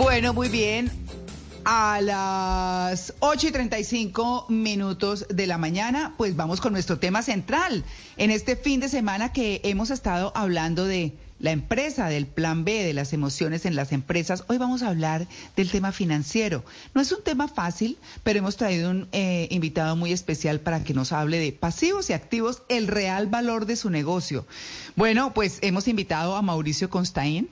Bueno, muy bien. A las 8 y 35 minutos de la mañana, pues vamos con nuestro tema central. En este fin de semana que hemos estado hablando de la empresa, del plan B, de las emociones en las empresas, hoy vamos a hablar del tema financiero. No es un tema fácil, pero hemos traído un eh, invitado muy especial para que nos hable de pasivos y activos, el real valor de su negocio. Bueno, pues hemos invitado a Mauricio Constaín,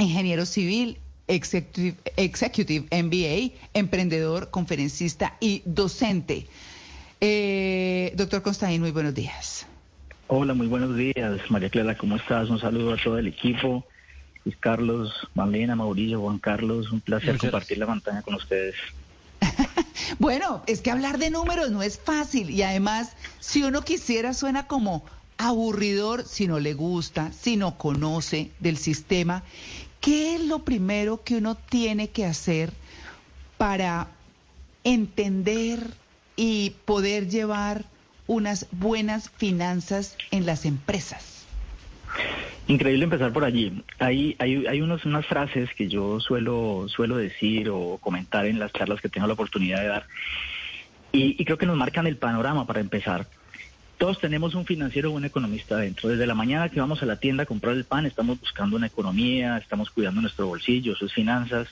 ingeniero civil Executive, Executive MBA, emprendedor, conferencista y docente. Eh, doctor Constaín, muy buenos días. Hola, muy buenos días. María Clara, ¿cómo estás? Un saludo a todo el equipo. Luis Carlos, Marlena, Mauricio, Juan Carlos, un placer compartir la pantalla con ustedes. bueno, es que hablar de números no es fácil y además, si uno quisiera, suena como aburridor si no le gusta, si no conoce del sistema. ¿Qué es lo primero que uno tiene que hacer para entender y poder llevar unas buenas finanzas en las empresas? Increíble empezar por allí. Hay, hay, hay unos, unas frases que yo suelo, suelo decir o comentar en las charlas que tengo la oportunidad de dar y, y creo que nos marcan el panorama para empezar. Todos tenemos un financiero o un economista dentro. Desde la mañana que vamos a la tienda a comprar el pan, estamos buscando una economía, estamos cuidando nuestro bolsillo, sus finanzas.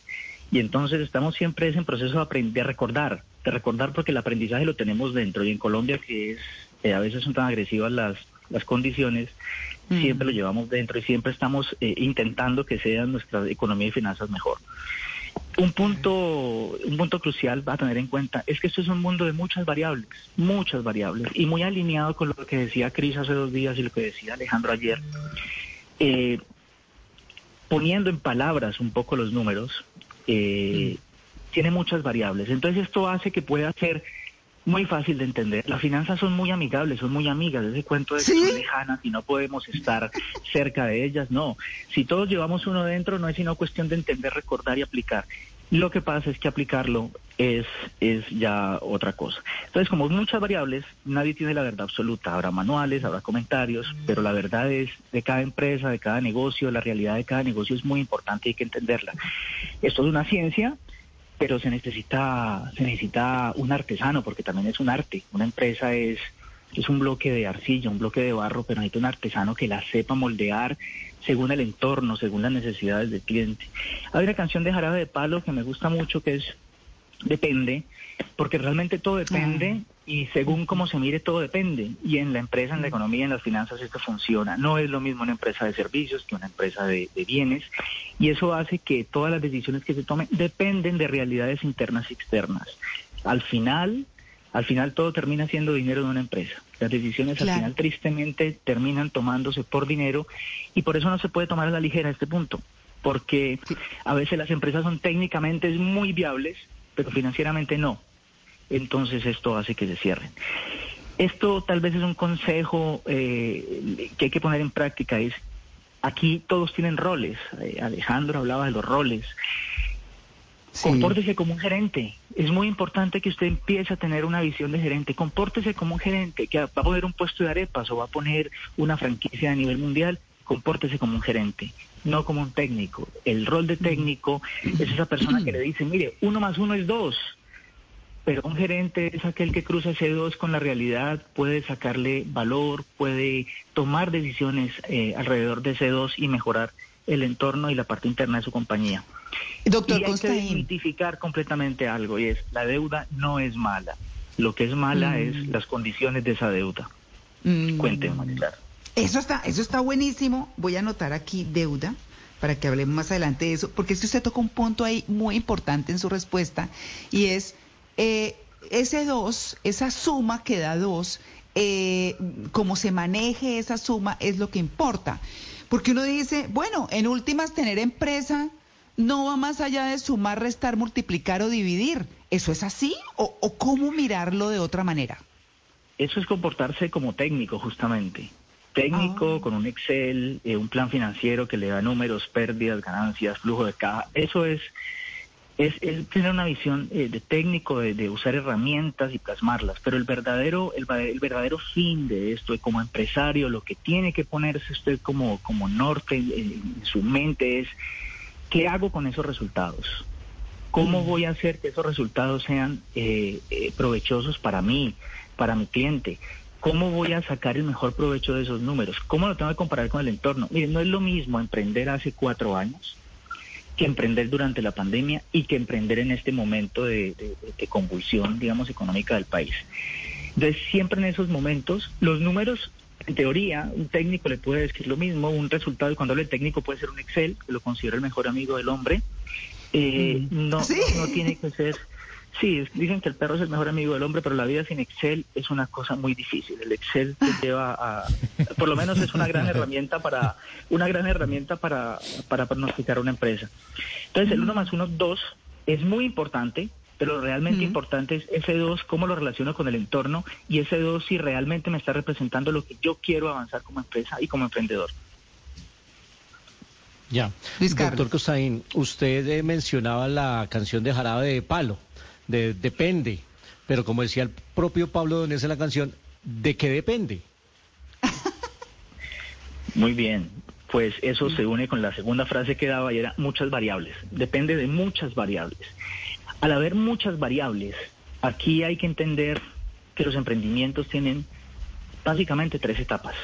Y entonces estamos siempre en proceso de aprender, de recordar, de recordar porque el aprendizaje lo tenemos dentro. Y en Colombia, que es eh, a veces son tan agresivas las, las condiciones, mm. siempre lo llevamos dentro y siempre estamos eh, intentando que sea nuestra economía y finanzas mejor. Un punto, un punto crucial a tener en cuenta es que esto es un mundo de muchas variables, muchas variables, y muy alineado con lo que decía Cris hace dos días y lo que decía Alejandro ayer. Eh, poniendo en palabras un poco los números, eh, tiene muchas variables. Entonces esto hace que pueda ser muy fácil de entender. Las finanzas son muy amigables, son muy amigas. Ese cuento de que son lejanas y no podemos estar cerca de ellas, no. Si todos llevamos uno dentro, no es sino cuestión de entender, recordar y aplicar. Lo que pasa es que aplicarlo es, es ya otra cosa. Entonces, como muchas variables, nadie tiene la verdad absoluta. Habrá manuales, habrá comentarios, pero la verdad es de cada empresa, de cada negocio, la realidad de cada negocio es muy importante y hay que entenderla. Esto es una ciencia, pero se necesita, se necesita un artesano, porque también es un arte. Una empresa es, es un bloque de arcilla, un bloque de barro, pero necesita un artesano que la sepa moldear según el entorno, según las necesidades del cliente. Hay una canción de Jarabe de Palo que me gusta mucho que es Depende, porque realmente todo depende y según cómo se mire todo depende. Y en la empresa, en la economía, en las finanzas esto funciona. No es lo mismo una empresa de servicios que una empresa de, bienes y eso hace que todas las decisiones que se tomen dependen de realidades internas y externas. Al final, al final todo termina siendo dinero de una empresa. Las decisiones al final tristemente terminan tomándose por dinero y por eso no se puede tomar a la ligera este punto, porque a veces las empresas son técnicamente muy viables, pero financieramente no. Entonces esto hace que se cierren. Esto tal vez es un consejo eh, que hay que poner en práctica. Es aquí todos tienen roles. Eh, Alejandro hablaba de los roles. Compórtese como un gerente. Es muy importante que usted empiece a tener una visión de gerente. Compórtese como un gerente que va a poner un puesto de arepas o va a poner una franquicia a nivel mundial. Compórtese como un gerente, no como un técnico. El rol de técnico es esa persona que le dice, mire, uno más uno es dos pero un gerente es aquel que cruza ese dos con la realidad, puede sacarle valor, puede tomar decisiones eh, alrededor de ese dos y mejorar el entorno y la parte interna de su compañía. Doctor y hay que identificar completamente algo y es la deuda no es mala. Lo que es mala mm. es las condiciones de esa deuda. Mm. Cuéntenme, claro. Eso está, eso está buenísimo. Voy a anotar aquí deuda para que hablemos más adelante de eso, porque es que usted toca un punto ahí muy importante en su respuesta y es eh, ese 2, esa suma que da 2, eh, como se maneje esa suma es lo que importa. Porque uno dice, bueno, en últimas tener empresa no va más allá de sumar, restar, multiplicar o dividir. ¿Eso es así? ¿O, cómo mirarlo de otra manera? Eso es comportarse como técnico, justamente. Técnico, ah. con un Excel, eh, un plan financiero que le da números, pérdidas, ganancias, flujo de caja. Eso es es, tener una visión eh, de técnico, de, usar herramientas y plasmarlas, pero el verdadero, el, verdadero fin de esto, como empresario, lo que tiene que ponerse usted como, como norte en, su mente es ¿qué hago con esos resultados? ¿Cómo voy a hacer que esos resultados sean eh, eh, provechosos para mí, para mi cliente? ¿Cómo voy a sacar el mejor provecho de esos números? ¿Cómo lo tengo que comparar con el entorno? Miren, no es lo mismo emprender hace cuatro años que emprender durante la pandemia y que emprender en este momento de, convulsión, digamos, económica del país. Entonces, siempre en esos momentos, los números, en teoría, un técnico le puede decir lo mismo, un resultado, y cuando habla el técnico puede ser un Excel, que lo considero el mejor amigo del hombre, eh, mm. no, no tiene que ser Sí, dicen que el perro es el mejor amigo del hombre, pero la vida sin Excel es una cosa muy difícil. El Excel te lleva a, por lo menos es una gran herramienta para, una gran herramienta para, para pronosticar una empresa. Entonces el 1 más 1, 2 es muy importante, pero realmente importante es ese 2, cómo lo relaciono con el entorno y ese 2 si realmente me está representando lo que yo quiero avanzar como empresa y como emprendedor. Ya. Doctor Costaín, usted eh, mencionaba la canción de Jarabe de Palo de depende. Pero como decía el propio Pablo Donés en la canción, ¿de qué depende? Muy bien, pues eso se une con la segunda frase que daba y era muchas variables. Depende de muchas variables. Al haber muchas variables, aquí hay que entender que los emprendimientos tienen básicamente tres etapas.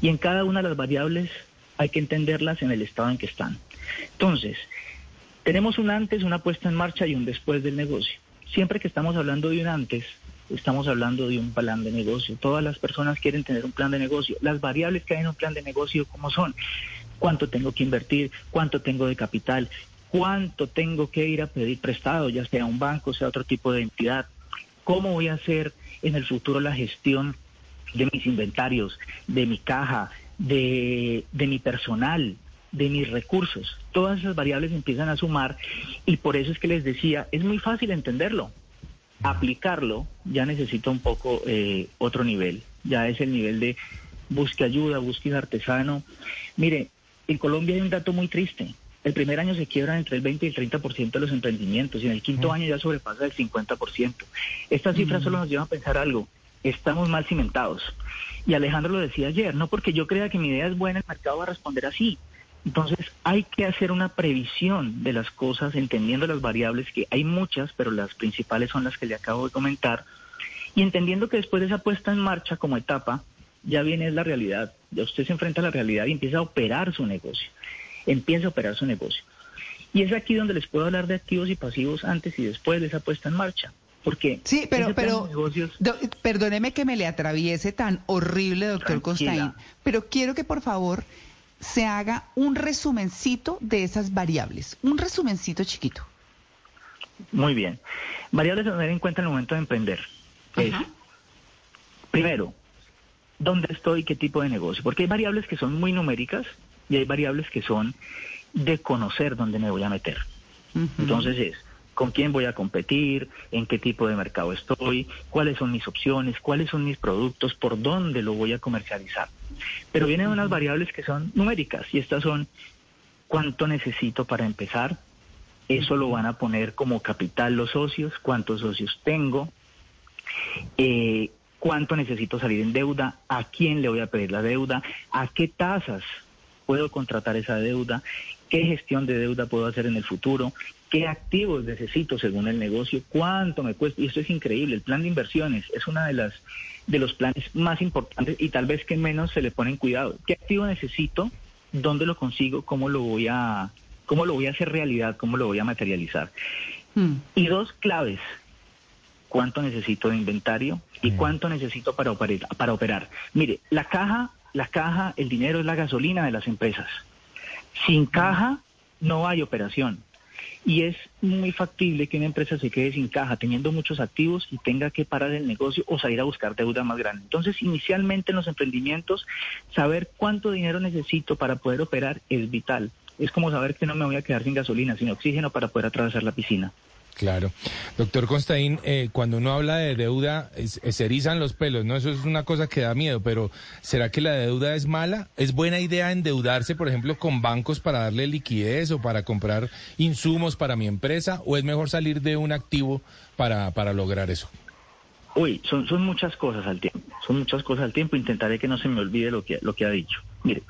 Y en cada una de las variables hay que entenderlas en el estado en que están. Entonces, tenemos un antes, una puesta en marcha y un después del negocio. Siempre que estamos hablando de un antes, estamos hablando de un plan de negocio. Todas las personas quieren tener un plan de negocio. Las variables que hay en un plan de negocio, ¿cómo son? ¿Cuánto tengo que invertir? ¿Cuánto tengo de capital? ¿Cuánto tengo que ir a pedir prestado, ya sea un banco, sea otro tipo de entidad? ¿Cómo voy a hacer en el futuro la gestión de mis inventarios, de mi caja, de mi personal, de mis recursos. Todas esas variables empiezan a sumar y por eso es que les decía, es muy fácil entenderlo. Aplicarlo ya necesita un poco eh, otro nivel, ya es el nivel de busque ayuda, busque artesano. Mire, en Colombia hay un dato muy triste. El primer año se quiebran entre el 20 y el 30% de los emprendimientos y en el quinto año ya sobrepasa el 50%. Estas cifras solo nos llevan a pensar algo. Estamos mal cimentados. Y Alejandro lo decía ayer, no porque yo crea que mi idea es buena, el mercado va a responder así. Entonces hay que hacer una previsión de las cosas, entendiendo las variables, que hay muchas, pero las principales son las que le acabo de comentar, y entendiendo que después de esa puesta en marcha como etapa, ya viene la realidad, ya usted se enfrenta a la realidad y empieza a operar su negocio, empieza a operar su negocio. Y es aquí donde les puedo hablar de activos y pasivos antes y después de esa puesta en marcha. Porque sí, pero, pero perdóneme que me le atraviese tan horrible, doctor Constaín, pero quiero que por favor se haga un resumencito de esas variables, un resumencito chiquito. Muy bien. Variables a tener en cuenta en el momento de emprender. primero, ¿dónde estoy? ¿Qué tipo de negocio? Porque hay variables que son muy numéricas y hay variables que son de conocer dónde me voy a meter. Entonces es, con quién voy a competir, en qué tipo de mercado estoy, cuáles son mis opciones, cuáles son mis productos, por dónde lo voy a comercializar. Pero vienen unas variables que son numéricas y estas son cuánto necesito para empezar, eso lo van a poner como capital los socios, cuántos socios tengo, eh, cuánto necesito salir en deuda, a quién le voy a pedir la deuda, a qué tasas puedo contratar esa deuda, qué gestión de deuda puedo hacer en el futuro, qué activos necesito según el negocio, cuánto me cuesta. Y esto es increíble. El plan de inversiones es una de las de los planes más importantes y tal vez que menos se le ponen cuidado. ¿Qué activo necesito? ¿Dónde lo consigo? ¿Cómo lo voy a cómo lo voy a hacer realidad? ¿Cómo lo voy a materializar? Hmm. Y dos claves. ¿Cuánto necesito de inventario y hmm. cuánto necesito para operar, para operar? Mire, la caja, la caja, el dinero es la gasolina de las empresas. Sin caja no hay operación y es muy factible que una empresa se quede sin caja teniendo muchos activos y tenga que parar el negocio o salir a buscar deuda más grande. Entonces, inicialmente en los emprendimientos, saber cuánto dinero necesito para poder operar es vital. Es como saber que no me voy a quedar sin gasolina, sin oxígeno para poder atravesar la piscina. Claro. Doctor Constaín, eh, cuando uno habla de deuda, se erizan los pelos, ¿no? Eso es una cosa que da miedo, pero ¿será que la deuda es mala? ¿Es buena idea endeudarse, por ejemplo, con bancos para darle liquidez o para comprar insumos para mi empresa? ¿O es mejor salir de un activo para, para lograr eso? Uy, son, son muchas cosas al tiempo, son muchas cosas al tiempo. Intentaré que no se me olvide lo que, lo que ha dicho. Mire,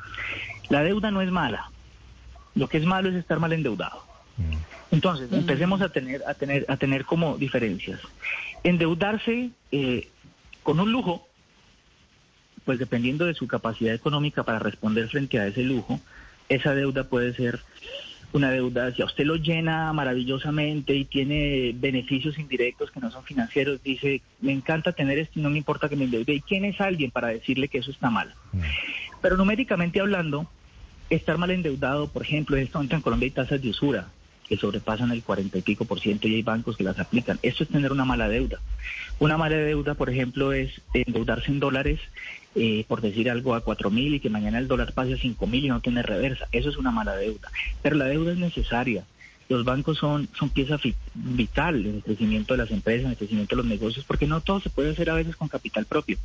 la deuda no es mala, Lo que es malo es estar mal endeudado. Entonces, empecemos a tener, a tener, a tener como diferencias. Endeudarse eh, con un lujo, pues dependiendo de su capacidad económica para responder frente a ese lujo, esa deuda puede ser una deuda, si a usted lo llena maravillosamente y tiene beneficios indirectos que no son financieros, dice, me encanta tener esto y no me importa que me endeude. ¿Y quién es alguien para decirle que eso está mal? Pero numéricamente hablando, estar mal endeudado, por ejemplo, este momento en Colombia hay tasas de usura que sobrepasan el cuarenta y pico por ciento y hay bancos que las aplican. Esto es tener una mala deuda. Una mala deuda, por ejemplo, es endeudarse en dólares, eh, por decir algo, a cuatro mil y que mañana el dólar pase a cinco mil y no tiene reversa. Eso es una mala deuda. Pero la deuda es necesaria los bancos son, son pieza vital en el crecimiento de las empresas, en el crecimiento de los negocios, porque no todo se puede hacer a veces con capital propio.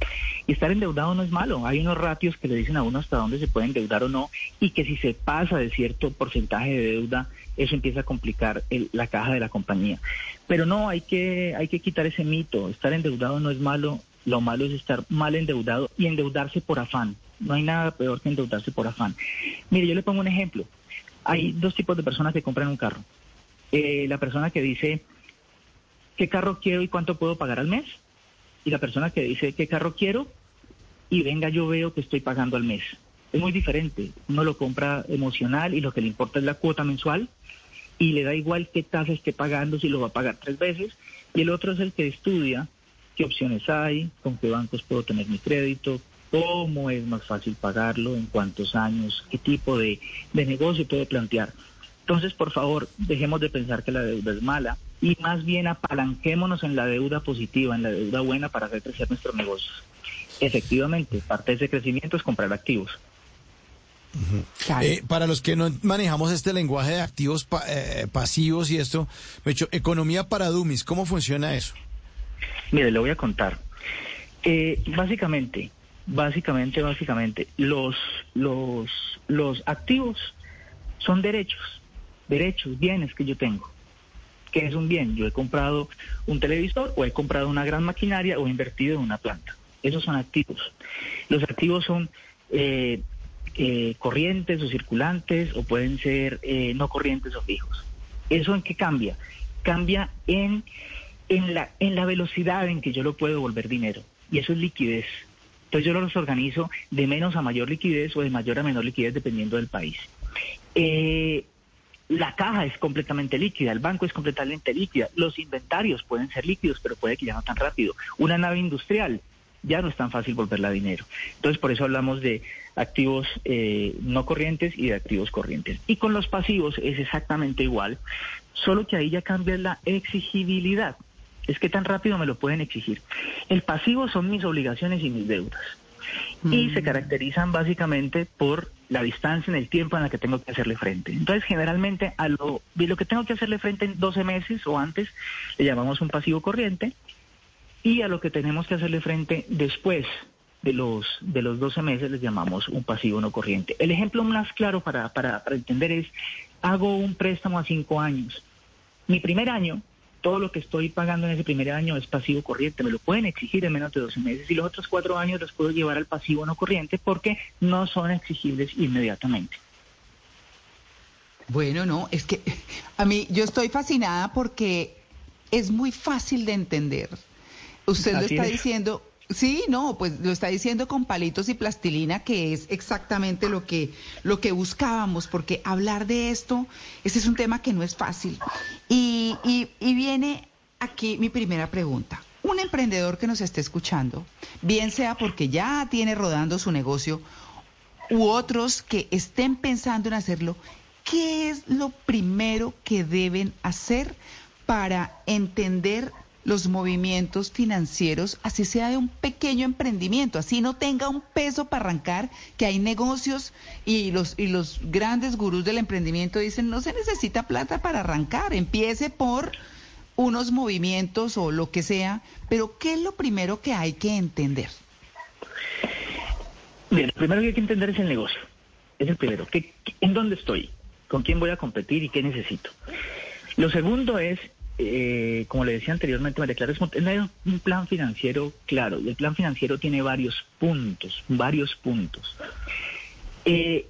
Y estar endeudado no es malo. Hay unos ratios que le dicen a uno hasta dónde se puede endeudar o no, y que si se pasa de cierto porcentaje de deuda, eso empieza a complicar la caja de la compañía. Pero no, hay que, hay que quitar ese mito. Estar endeudado no es malo. Lo malo es estar mal endeudado y endeudarse por afán. No hay nada peor que endeudarse por afán. Mire, yo le pongo un ejemplo. Hay dos tipos de personas que compran un carro. Eh, la persona que dice, ¿qué carro quiero y cuánto puedo pagar al mes? Y la persona que dice, ¿qué carro quiero? Y venga, yo veo que estoy pagando al mes. Es muy diferente. Uno lo compra emocional y lo que le importa es la cuota mensual y le da igual qué tasa esté pagando, si lo va a pagar tres veces. Y el otro es el que estudia qué opciones hay, con qué bancos puedo tener mi crédito, cómo es más fácil pagarlo, en cuántos años, qué tipo de, negocio puedo plantear. Entonces, por favor, dejemos de pensar que la deuda es mala y más bien apalanquémonos en la deuda positiva, en la deuda buena para hacer crecer nuestros negocios. Efectivamente, parte de ese crecimiento es comprar activos. Eh, para los que no manejamos este lenguaje de activos eh, pasivos y esto, me hecho, economía para dummies, ¿cómo funciona eso? Mire, le voy a contar. Eh, básicamente, básicamente, básicamente, los, los, los activos son derechos, derechos, bienes que yo tengo. ¿Qué es un bien? Yo he comprado un televisor o he comprado una gran maquinaria o he invertido en una planta. Esos son activos. Los activos son eh, eh, corrientes o circulantes o pueden ser eh, no corrientes o fijos. ¿Eso en qué cambia? Cambia en, en, la, en la velocidad en que yo lo puedo volver dinero. Y eso es liquidez. Entonces yo los organizo de menos a mayor liquidez o de mayor a menor liquidez dependiendo del país. Eh, la caja es completamente líquida, el banco es completamente líquida, los inventarios pueden ser líquidos, pero puede que ya no tan rápido. Una nave industrial ya no es tan fácil volverla a dinero. Entonces por eso hablamos de activos eh, no corrientes y de activos corrientes. Y con los pasivos es exactamente igual, solo que ahí ya cambia la exigibilidad es que tan rápido me lo pueden exigir. El pasivo son mis obligaciones y mis deudas. Y mm. se caracterizan básicamente por la distancia en el tiempo en la que tengo que hacerle frente. Entonces, generalmente, a lo, lo que tengo que hacerle frente en 12 meses o antes, le llamamos un pasivo corriente. Y a lo que tenemos que hacerle frente después de los, de los 12 meses, les llamamos un pasivo no corriente. El ejemplo más claro para, para, para entender es, hago un préstamo a 5 años. Mi primer año todo lo que estoy pagando en ese primer año es pasivo corriente, me lo pueden exigir en menos de 12 meses y los otros cuatro años los puedo llevar al pasivo no corriente porque no son exigibles inmediatamente. Bueno, no, es que a mí yo estoy fascinada porque es muy fácil de entender. Usted lo está diciendo, Sí, no, pues lo está diciendo con palitos y plastilina, que es exactamente lo que, lo que buscábamos, porque hablar de esto, ese es un tema que no es fácil. Y, y, viene aquí mi primera pregunta. Un emprendedor que nos esté escuchando, bien sea porque ya tiene rodando su negocio, u otros que estén pensando en hacerlo, ¿qué es lo primero que deben hacer para entender los movimientos financieros, así sea de un pequeño emprendimiento, así no tenga un peso para arrancar, que hay negocios y los, y los grandes gurús del emprendimiento dicen, no se necesita plata para arrancar, empiece por unos movimientos o lo que sea, pero ¿qué es lo primero que hay que entender? Bien, lo primero que hay que entender es el negocio, es el primero, ¿Qué, ¿en dónde estoy? ¿Con quién voy a competir y qué necesito? Lo segundo es eh, como le decía anteriormente, María Clara, es un plan financiero claro y el plan financiero tiene varios puntos, varios puntos. Eh,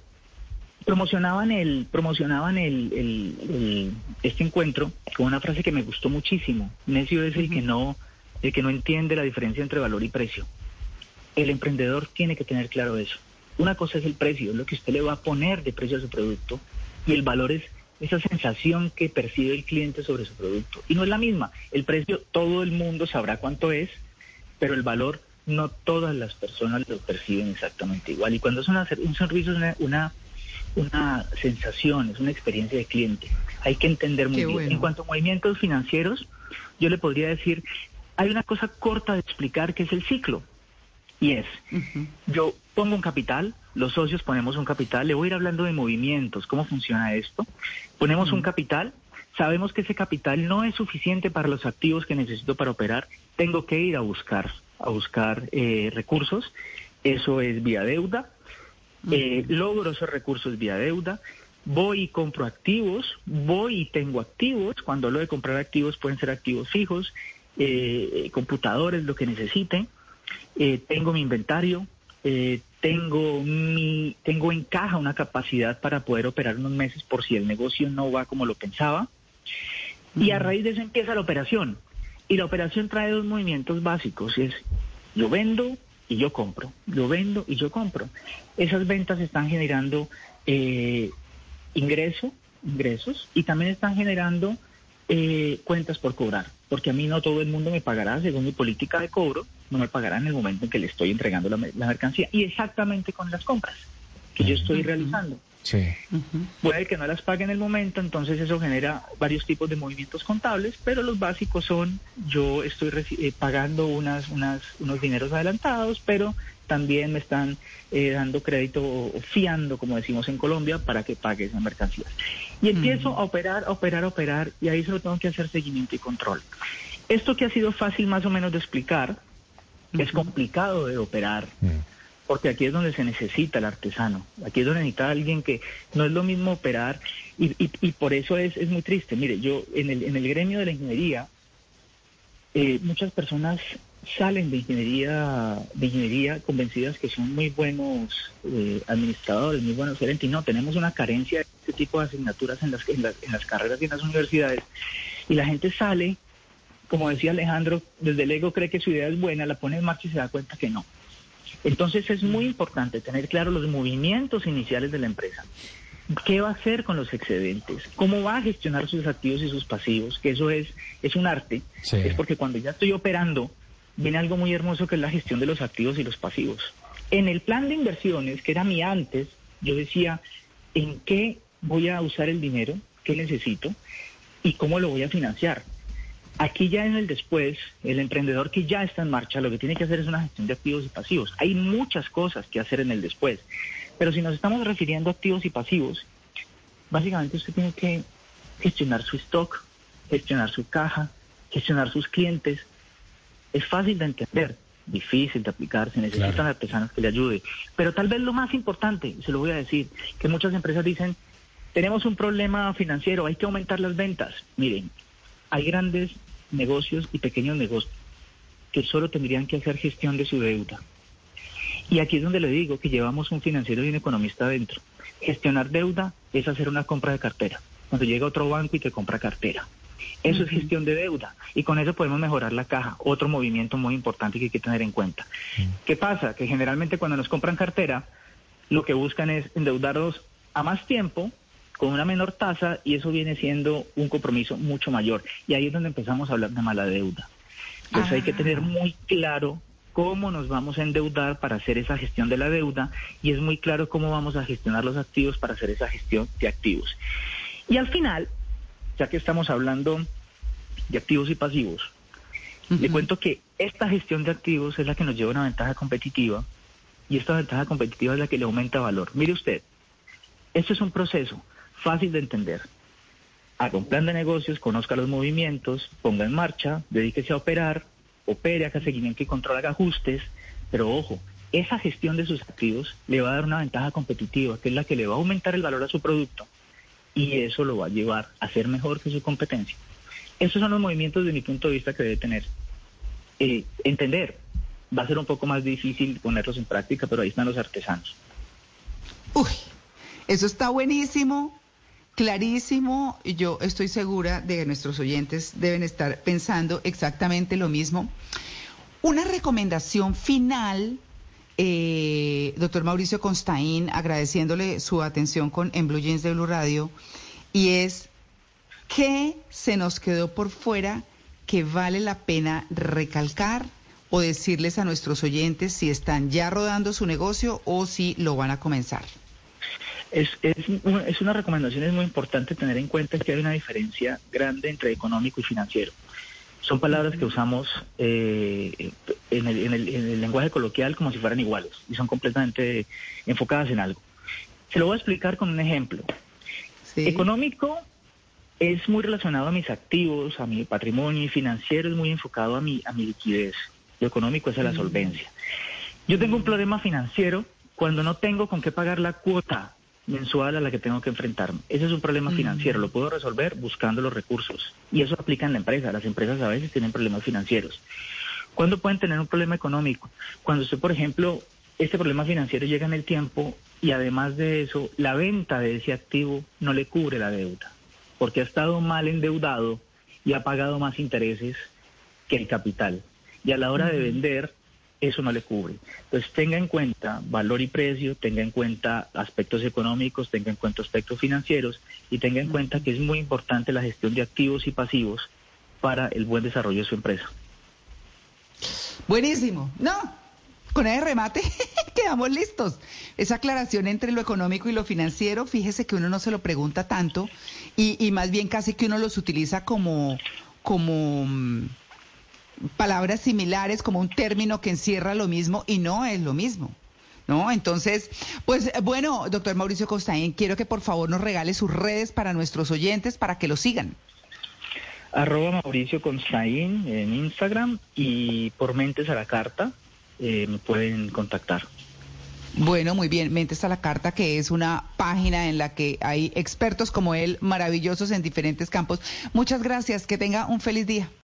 promocionaban el promocionaban el, el, este encuentro con una frase que me gustó muchísimo. Necio es el que no el que no entiende la diferencia entre valor y precio. El emprendedor tiene que tener claro eso. Una cosa es el precio es lo que usted le va a poner de precio a su producto y el valor es esa sensación que percibe el cliente sobre su producto y no es la misma el precio todo el mundo sabrá cuánto es pero el valor no todas las personas lo perciben exactamente igual y cuando es una, un servicio es una una sensación, es una experiencia de cliente. Hay que entender muy bien. En cuanto a movimientos financieros, yo le podría decir, hay una cosa corta de explicar que es el ciclo. Y es, yo pongo un capital, los socios ponemos un capital, le voy a ir hablando de movimientos, cómo funciona esto. Ponemos un capital, sabemos que ese capital no es suficiente para los activos que necesito para operar, tengo que ir a buscar, a buscar eh, recursos. Eso es vía deuda, eh, logro esos recursos vía deuda, voy y compro activos, voy y tengo activos, cuando hablo de comprar activos pueden ser activos fijos, eh, computadores, lo que necesiten, eh, tengo mi inventario, tengo mi, tengo en caja una capacidad para poder operar unos meses por si el negocio no va como lo pensaba, y a raíz de eso empieza la operación. Y la operación trae dos movimientos básicos, es yo vendo, y yo compro, yo vendo y yo compro. Esas ventas están generando eh, ingreso, ingresos y también están generando eh, cuentas por cobrar, porque a mí no todo el mundo me pagará según mi política de cobro, no me pagará en el momento en que le estoy entregando la, la mercancía y exactamente con las compras que yo estoy realizando. Sí. Puede que no las pague en el momento, entonces eso genera varios tipos de movimientos contables, pero los básicos son yo estoy eh, pagando unas, unas, unos dineros adelantados, pero también me están eh, dando crédito o, fiando, como decimos en Colombia, para que pague esa mercancía. Y empiezo a operar, a operar, a operar, y ahí solo tengo que hacer seguimiento y control. Esto que ha sido fácil más o menos de explicar, es complicado de operar. Mm porque aquí es donde se necesita el artesano, aquí es donde necesita alguien que no es lo mismo operar y, y, por eso es, es, muy triste. Mire, yo en el, en el gremio de la ingeniería, eh, muchas personas salen de ingeniería, de ingeniería convencidas que son muy buenos eh, administradores, muy buenos gerentes, y no, tenemos una carencia de este tipo de asignaturas en las, en las, en las carreras y en las universidades, y la gente sale, como decía Alejandro, desde el ego cree que su idea es buena, la pone en marcha y se da cuenta que no. Entonces es muy importante tener claro los movimientos iniciales de la empresa. ¿Qué va a hacer con los excedentes? ¿Cómo va a gestionar sus activos y sus pasivos? Que eso es, es un arte. Es porque cuando ya estoy operando, viene algo muy hermoso que es la gestión de los activos y los pasivos. En el plan de inversiones, que era mi antes, yo decía, ¿en qué voy a usar el dinero? ¿Qué necesito? ¿Y cómo lo voy a financiar? Aquí ya en el después, el emprendedor que ya está en marcha, lo que tiene que hacer es una gestión de activos y pasivos. Hay muchas cosas que hacer en el después, pero si nos estamos refiriendo a activos y pasivos, básicamente usted tiene que gestionar su stock, gestionar su caja, gestionar sus clientes. Es fácil de entender, difícil de aplicar, se necesitan artesanos que le ayuden. Pero tal vez lo más importante, se lo voy a decir, que muchas empresas dicen, tenemos un problema financiero, hay que aumentar las ventas. Miren, hay grandes negocios y pequeños negocios que solo tendrían que hacer gestión de su deuda. Y aquí es donde le digo que llevamos un financiero y un economista adentro. Gestionar deuda es hacer una compra de cartera. Cuando llega otro banco y te compra cartera. Eso es gestión de deuda y con eso podemos mejorar la caja. Otro movimiento muy importante que hay que tener en cuenta. ¿Qué pasa? Que generalmente cuando nos compran cartera, lo que buscan es endeudarnos a más tiempo con una menor tasa y eso viene siendo un compromiso mucho mayor. Y ahí es donde empezamos a hablar de mala deuda. Entonces hay que tener ah. muy claro cómo nos vamos a endeudar para hacer esa gestión de la deuda y es muy claro cómo vamos a gestionar los activos para hacer esa gestión de activos. Y al final, ya que estamos hablando de activos y pasivos, le cuento que esta gestión de activos es la que nos lleva a una ventaja competitiva y esta ventaja competitiva es la que le aumenta valor. Mire usted, esto es un proceso fácil de entender. Haga un plan de negocios, conozca los movimientos, ponga en marcha, dedíquese a operar, opere, haga seguimiento y control, haga ajustes, pero ojo, esa gestión de sus activos le va a dar una ventaja competitiva, que es la que le va a aumentar el valor a su producto y eso lo va a llevar a ser mejor que su competencia. Esos son los movimientos de mi punto de vista que debe tener. Eh, entender, va a ser un poco más difícil ponerlos en práctica, pero ahí están los artesanos. Uy, Eso está buenísimo, clarísimo. Yo estoy segura de que nuestros oyentes deben estar pensando exactamente lo mismo. Una recomendación final, eh, doctor Mauricio Constaín, agradeciéndole su atención con en Blue Jeans de Blue Radio, y es ¿qué se nos quedó por fuera que vale la pena recalcar o decirles a nuestros oyentes si están ya rodando su negocio o si lo van a comenzar? Es, es, es una recomendación, es muy importante tener en cuenta que hay una diferencia grande entre económico y financiero. Son palabras que usamos eh, en, el, en, el, en, el, lenguaje coloquial como si fueran iguales y son completamente enfocadas en algo. Se lo voy a explicar con un ejemplo. ¿Sí? Económico es muy relacionado a mis activos, a mi patrimonio y financiero es muy enfocado a mi, a mi liquidez. Lo económico es a la solvencia. Yo tengo un problema financiero cuando no tengo con qué pagar la cuota mensual a la que tengo que enfrentarme. Ese es un problema financiero, lo puedo resolver buscando los recursos. Y eso aplica en la empresa. Las empresas a veces tienen problemas financieros. ¿Cuándo pueden tener un problema económico? Cuando usted, por ejemplo, este problema financiero llega en el tiempo y además de eso, la venta de ese activo no le cubre la deuda, porque ha estado mal endeudado y ha pagado más intereses que el capital. Y a la hora de vender, eso no le cubre. Entonces tenga en cuenta valor y precio, tenga en cuenta aspectos económicos, tenga en cuenta aspectos financieros y tenga en cuenta que es muy importante la gestión de activos y pasivos para el buen desarrollo de su empresa. Buenísimo. No, con ese remate quedamos listos. Esa aclaración entre lo económico y lo financiero, fíjese que uno no se lo pregunta tanto y, y más bien casi que uno los utiliza como, como palabras similares, como un término que encierra lo mismo y no es lo mismo. ¿No? Entonces, pues bueno, doctor Mauricio Costaín, quiero que por favor nos regale sus redes para nuestros oyentes para que lo sigan. Arroba Mauricio Constaín en Instagram y por Mentes a la Carta eh, me pueden contactar. Bueno, muy bien. Mentes a la Carta, que es una página en la que hay expertos como él, maravillosos en diferentes campos. Muchas gracias. Que tenga un feliz día.